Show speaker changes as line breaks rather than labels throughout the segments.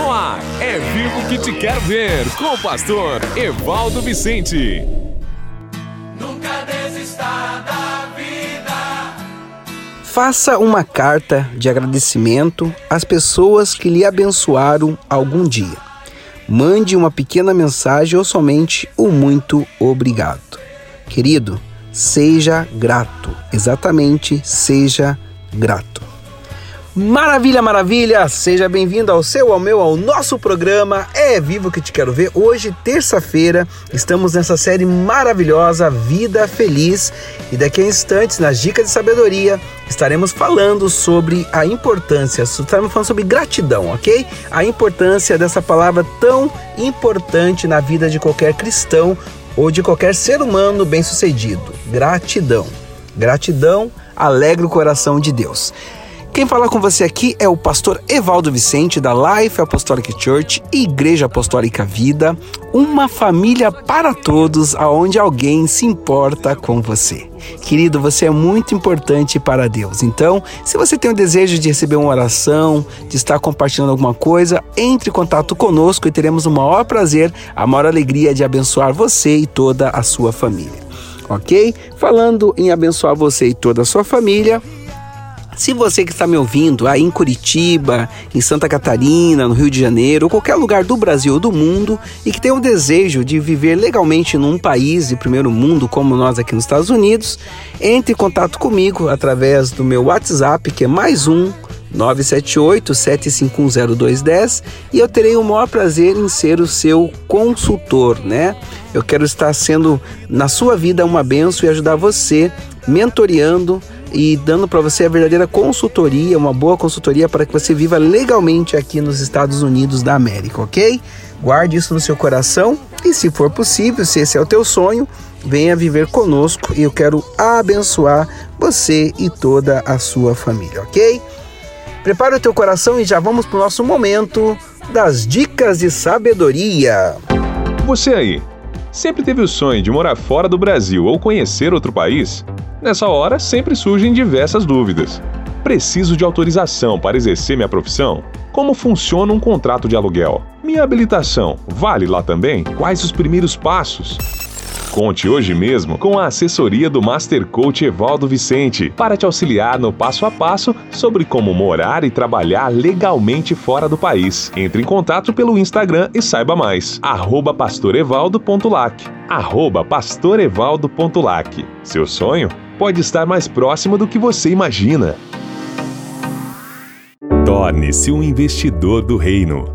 No ar, é vivo que te quero ver, com o pastor Evaldo Vicente.
Nunca desista da vida.
Faça uma carta de agradecimento às pessoas que lhe abençoaram algum dia. Mande uma pequena mensagem ou somente o um muito obrigado. Querido, seja grato. Exatamente, seja grato. Maravilha, maravilha! Seja bem-vindo ao seu, ao meu, ao nosso programa É Vivo que Te Quero Ver. Hoje, terça-feira, estamos nessa série maravilhosa Vida Feliz e daqui a instantes, nas Dicas de Sabedoria, estaremos falando sobre a importância, estaremos falando sobre gratidão, ok? A importância dessa palavra tão importante na vida de qualquer cristão ou de qualquer ser humano bem-sucedido. Gratidão. Gratidão alegra o coração de Deus. Quem fala com você aqui é o pastor Evaldo Vicente da Life Apostolic Church, Igreja Apostólica Vida, uma família para todos, aonde alguém se importa com você. Querido, você é muito importante para Deus. Então, se você tem o desejo de receber uma oração, de estar compartilhando alguma coisa, entre em contato conosco e teremos o maior prazer, a maior alegria de abençoar você e toda a sua família. Ok? Falando em abençoar você e toda a sua família, se você que está me ouvindo aí em Curitiba, em Santa Catarina, no Rio de Janeiro, ou qualquer lugar do Brasil ou do mundo e que tem o desejo de viver legalmente num país de primeiro mundo como nós aqui nos Estados Unidos, entre em contato comigo através do meu WhatsApp, que é mais um 978-7510210 e eu terei o maior prazer em ser o seu consultor, né? Eu quero estar sendo na sua vida uma benção e ajudar você mentoreando e dando para você a verdadeira consultoria, uma boa consultoria para que você viva legalmente aqui nos Estados Unidos da América, ok? Guarde isso no seu coração e, se for possível, se esse é o teu sonho, venha viver conosco e eu quero abençoar você e toda a sua família, ok? Prepara o teu coração e já vamos para o nosso momento das dicas de sabedoria.
Você aí, sempre teve o sonho de morar fora do Brasil ou conhecer outro país? Nessa hora, sempre surgem diversas dúvidas. Preciso de autorização para exercer minha profissão? Como funciona um contrato de aluguel? Minha habilitação vale lá também? Quais os primeiros passos? Conte hoje mesmo com a assessoria do Master Coach Evaldo Vicente para te auxiliar no passo a passo sobre como morar e trabalhar legalmente fora do país. Entre em contato pelo Instagram e saiba mais. Pastorevaldo.lac pastorevaldo.lac Seu sonho pode estar mais próximo do que você imagina.
Torne-se um investidor do reino.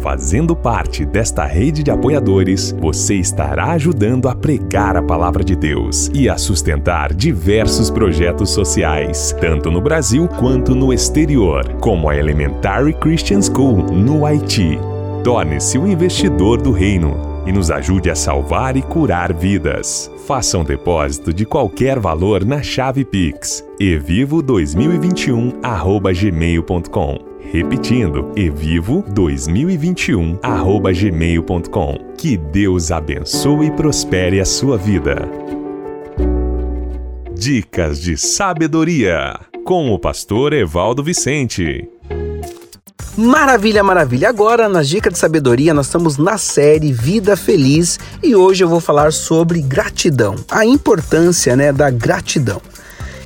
Fazendo parte desta rede de apoiadores, você estará ajudando a pregar a palavra de Deus e a sustentar diversos projetos sociais, tanto no Brasil quanto no exterior, como a Elementary Christian School no Haiti. Torne-se um investidor do reino e nos ajude a salvar e curar vidas. Faça um depósito de qualquer valor na chave Pix evivo2021@gmail.com. Repetindo, evivo2021@gmail.com. Que Deus abençoe e prospere a sua vida. Dicas de sabedoria com o pastor Evaldo Vicente.
Maravilha, maravilha. Agora, nas dicas de sabedoria, nós estamos na série Vida Feliz e hoje eu vou falar sobre gratidão, a importância, né, da gratidão.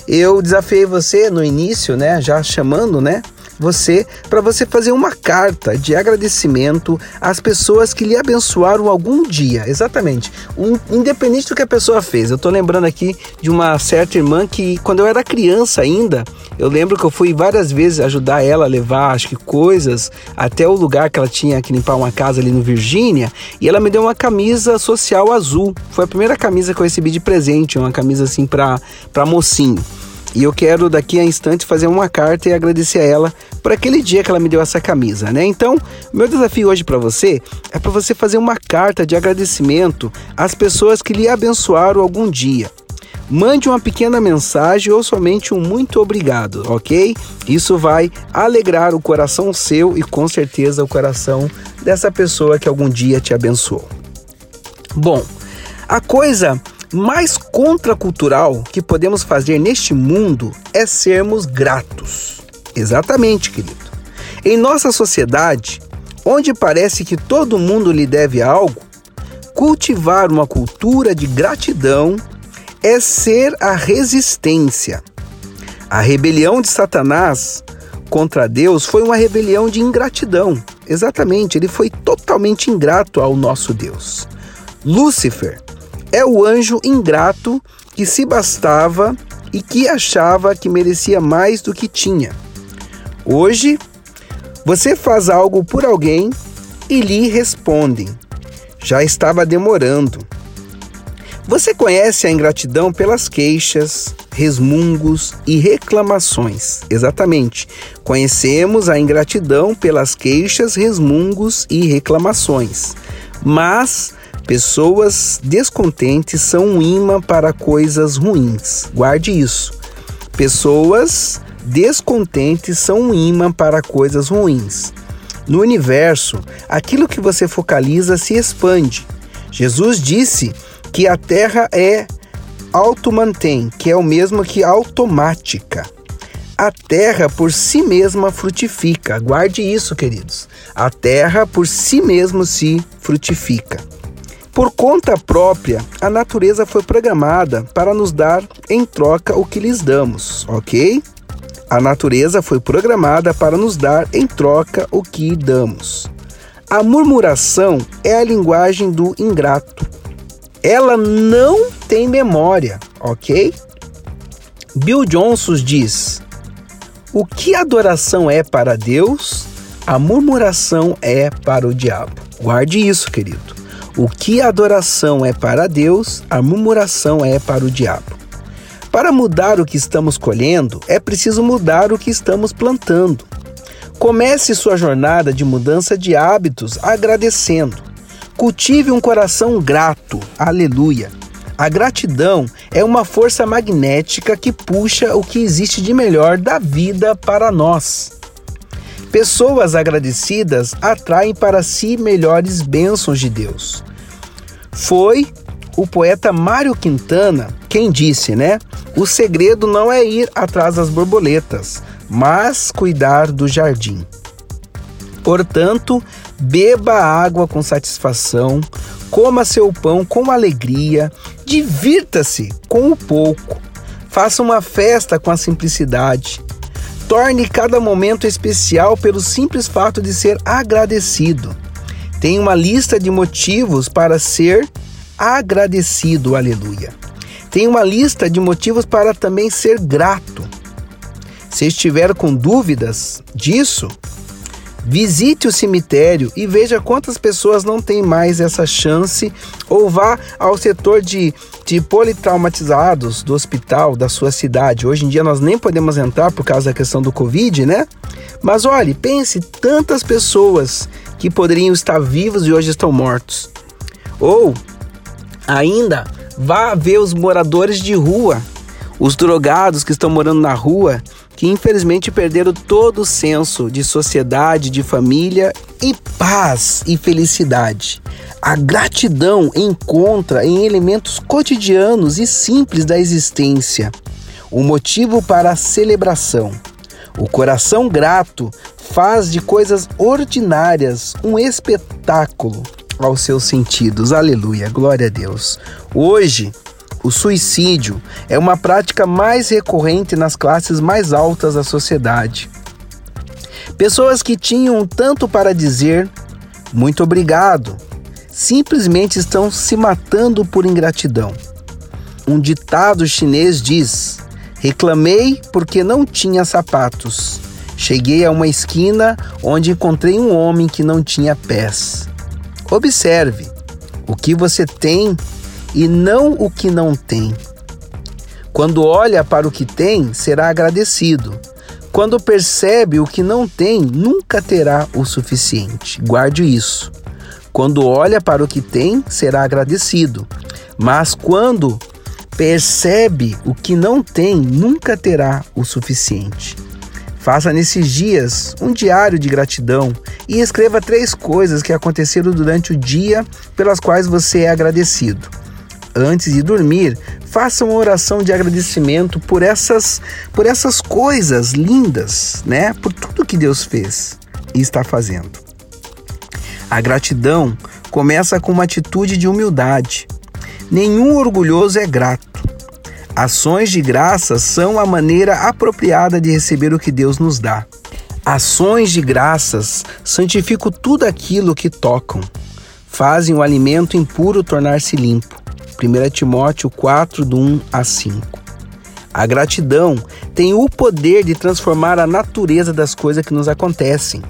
Eu desafiei você no início, né, já chamando, né, você para você fazer uma carta de agradecimento às pessoas que lhe abençoaram algum dia. Exatamente. Um, independente do que a pessoa fez. Eu estou lembrando aqui de uma certa irmã que, quando eu era criança ainda, eu lembro que eu fui várias vezes ajudar ela a levar, acho que coisas, até o lugar que ela tinha que limpar uma casa ali no Virgínia, e ela me deu uma camisa social azul. Foi a primeira camisa que eu recebi de presente, uma camisa assim para mocinho. E eu quero daqui a instante fazer uma carta e agradecer a ela por aquele dia que ela me deu essa camisa, né? Então, meu desafio hoje para você é para você fazer uma carta de agradecimento às pessoas que lhe abençoaram algum dia. Mande uma pequena mensagem ou somente um muito obrigado, ok? Isso vai alegrar o coração seu e com certeza o coração dessa pessoa que algum dia te abençoou. Bom, a coisa mais contracultural que podemos fazer neste mundo é sermos gratos. Exatamente, querido. Em nossa sociedade, onde parece que todo mundo lhe deve algo, cultivar uma cultura de gratidão é ser a resistência. A rebelião de Satanás contra Deus foi uma rebelião de ingratidão. Exatamente, ele foi totalmente ingrato ao nosso Deus. Lúcifer é o anjo ingrato que se bastava e que achava que merecia mais do que tinha. Hoje, você faz algo por alguém e lhe respondem: já estava demorando. Você conhece a ingratidão pelas queixas, resmungos e reclamações. Exatamente. Conhecemos a ingratidão pelas queixas, resmungos e reclamações. Mas pessoas descontentes são um imã para coisas ruins. Guarde isso. Pessoas descontentes são um imã para coisas ruins. No universo, aquilo que você focaliza se expande. Jesus disse que a Terra é automantém, que é o mesmo que automática. A terra por si mesma frutifica. Guarde isso, queridos. A terra por si mesma se frutifica. Por conta própria, a natureza foi programada para nos dar em troca o que lhes damos, ok? A natureza foi programada para nos dar em troca o que damos. A murmuração é a linguagem do ingrato. Ela não tem memória, ok? Bill Johnson diz: O que adoração é para Deus, a murmuração é para o diabo. Guarde isso, querido. O que adoração é para Deus, a murmuração é para o diabo. Para mudar o que estamos colhendo, é preciso mudar o que estamos plantando. Comece sua jornada de mudança de hábitos agradecendo. Cultive um coração grato. Aleluia. A gratidão é uma força magnética que puxa o que existe de melhor da vida para nós. Pessoas agradecidas atraem para si melhores bênçãos de Deus. Foi o poeta Mário Quintana quem disse, né? O segredo não é ir atrás das borboletas, mas cuidar do jardim. Portanto, beba água com satisfação, coma seu pão com alegria, divirta-se com o pouco, faça uma festa com a simplicidade. Torne cada momento especial pelo simples fato de ser agradecido. Tenha uma lista de motivos para ser agradecido, aleluia. Tem uma lista de motivos para também ser grato. Se estiver com dúvidas disso, visite o cemitério e veja quantas pessoas não têm mais essa chance, ou vá ao setor de, de politraumatizados do hospital da sua cidade. Hoje em dia nós nem podemos entrar por causa da questão do Covid, né? Mas olhe, pense tantas pessoas que poderiam estar vivos e hoje estão mortos. Ou ainda Vá ver os moradores de rua, os drogados que estão morando na rua, que infelizmente perderam todo o senso de sociedade, de família e paz e felicidade. A gratidão encontra em elementos cotidianos e simples da existência o motivo para a celebração. O coração grato faz de coisas ordinárias um espetáculo aos seus sentidos. Aleluia, glória a Deus. Hoje, o suicídio é uma prática mais recorrente nas classes mais altas da sociedade. Pessoas que tinham tanto para dizer, muito obrigado, simplesmente estão se matando por ingratidão. Um ditado chinês diz: Reclamei porque não tinha sapatos. Cheguei a uma esquina onde encontrei um homem que não tinha pés. Observe o que você tem e não o que não tem. Quando olha para o que tem, será agradecido. Quando percebe o que não tem, nunca terá o suficiente. Guarde isso. Quando olha para o que tem, será agradecido. Mas quando percebe o que não tem, nunca terá o suficiente. Faça nesses dias um diário de gratidão e escreva três coisas que aconteceram durante o dia pelas quais você é agradecido. Antes de dormir, faça uma oração de agradecimento por essas por essas coisas lindas, né? Por tudo que Deus fez. está fazendo. A gratidão começa com uma atitude de humildade. Nenhum orgulhoso é grato. Ações de graça são a maneira apropriada de receber o que Deus nos dá. Ações de graças santificam tudo aquilo que tocam. Fazem o alimento impuro tornar-se limpo. 1 Timóteo 4, do 1 a 5. A gratidão tem o poder de transformar a natureza das coisas que nos acontecem.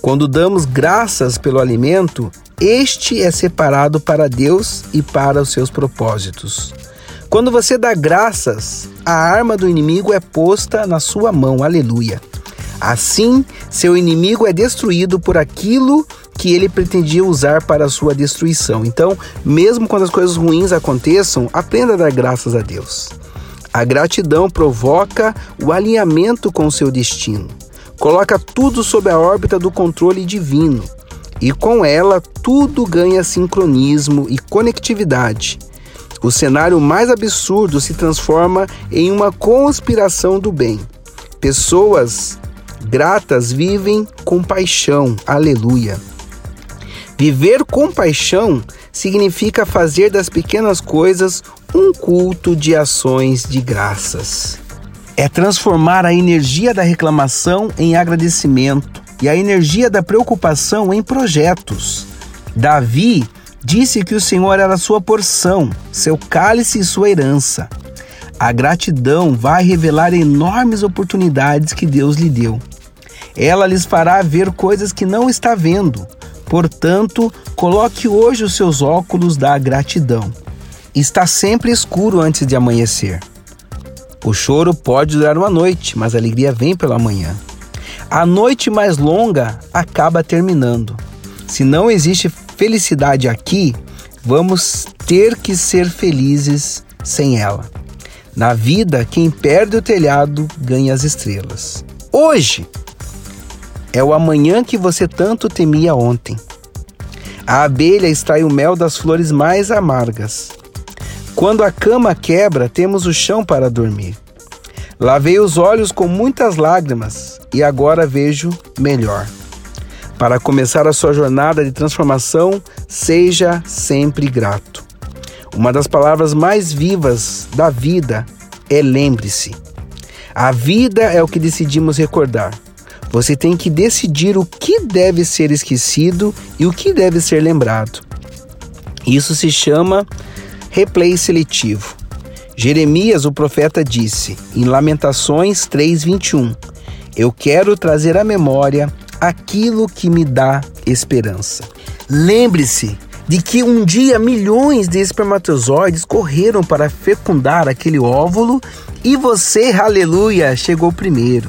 Quando damos graças pelo alimento, este é separado para Deus e para os seus propósitos. Quando você dá graças, a arma do inimigo é posta na sua mão. Aleluia. Assim, seu inimigo é destruído por aquilo que ele pretendia usar para a sua destruição. Então, mesmo quando as coisas ruins aconteçam, aprenda a dar graças a Deus. A gratidão provoca o alinhamento com o seu destino. Coloca tudo sob a órbita do controle divino. E com ela, tudo ganha sincronismo e conectividade. O cenário mais absurdo se transforma em uma conspiração do bem. Pessoas gratas vivem com paixão. Aleluia. Viver com paixão significa fazer das pequenas coisas um culto de ações de graças. É transformar a energia da reclamação em agradecimento e a energia da preocupação em projetos. Davi disse que o Senhor era sua porção, seu cálice e sua herança. A gratidão vai revelar enormes oportunidades que Deus lhe deu. Ela lhes fará ver coisas que não está vendo. Portanto, coloque hoje os seus óculos da gratidão. Está sempre escuro antes de amanhecer. O choro pode durar uma noite, mas a alegria vem pela manhã. A noite mais longa acaba terminando. Se não existe felicidade aqui, vamos ter que ser felizes sem ela. Na vida, quem perde o telhado ganha as estrelas. Hoje, é o amanhã que você tanto temia ontem. A abelha extrai o mel das flores mais amargas. Quando a cama quebra, temos o chão para dormir. Lavei os olhos com muitas lágrimas e agora vejo melhor. Para começar a sua jornada de transformação, seja sempre grato. Uma das palavras mais vivas da vida é lembre-se. A vida é o que decidimos recordar. Você tem que decidir o que deve ser esquecido e o que deve ser lembrado. Isso se chama replay seletivo. Jeremias, o profeta, disse em Lamentações 3:21: Eu quero trazer à memória aquilo que me dá esperança. Lembre-se de que um dia milhões de espermatozoides correram para fecundar aquele óvulo e você, aleluia, chegou primeiro.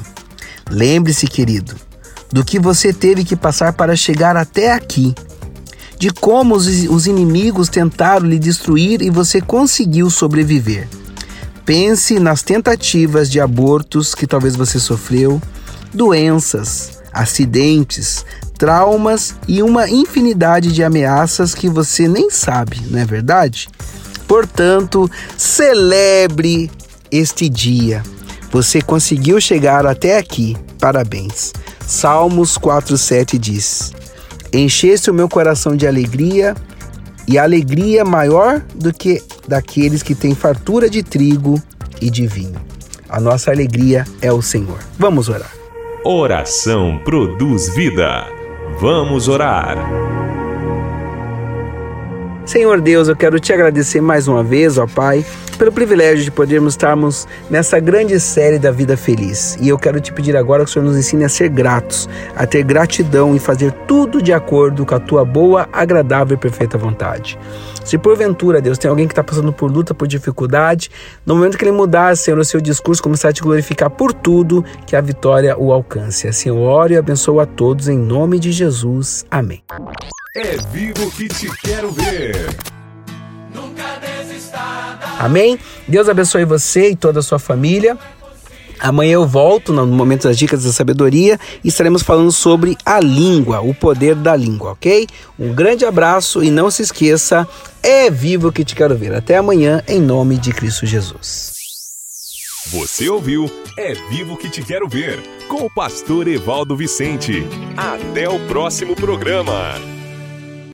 Lembre-se, querido, do que você teve que passar para chegar até aqui, de como os, os inimigos tentaram lhe destruir e você conseguiu sobreviver. Pense nas tentativas de abortos que talvez você sofreu, doenças, acidentes, traumas e uma infinidade de ameaças que você nem sabe, não é verdade? Portanto, celebre este dia você conseguiu chegar até aqui. Parabéns. Salmos 4:7 diz: Encheste o meu coração de alegria, e alegria maior do que daqueles que têm fartura de trigo e de vinho. A nossa alegria é o Senhor. Vamos orar.
Oração produz vida. Vamos orar.
Senhor Deus, eu quero te agradecer mais uma vez, ó Pai, pelo privilégio de podermos estarmos nessa grande série da vida feliz. E eu quero te pedir agora que o Senhor nos ensine a ser gratos, a ter gratidão e fazer tudo de acordo com a tua boa, agradável e perfeita vontade. Se porventura, Deus, tem alguém que está passando por luta, por dificuldade, no momento que ele mudar, Senhor, o seu discurso, começar a te glorificar por tudo, que a vitória o alcance. Assim eu oro e abençoo a todos em nome de Jesus. Amém.
É vivo que te quero ver.
Nunca desista da
Amém? Deus abençoe você e toda a sua família. Amanhã eu volto no momento das dicas da sabedoria e estaremos falando sobre a língua, o poder da língua, ok? Um grande abraço e não se esqueça, é vivo que te quero ver. Até amanhã, em nome de Cristo Jesus.
Você ouviu É Vivo que Te Quero Ver, com o pastor Evaldo Vicente. Até o próximo programa.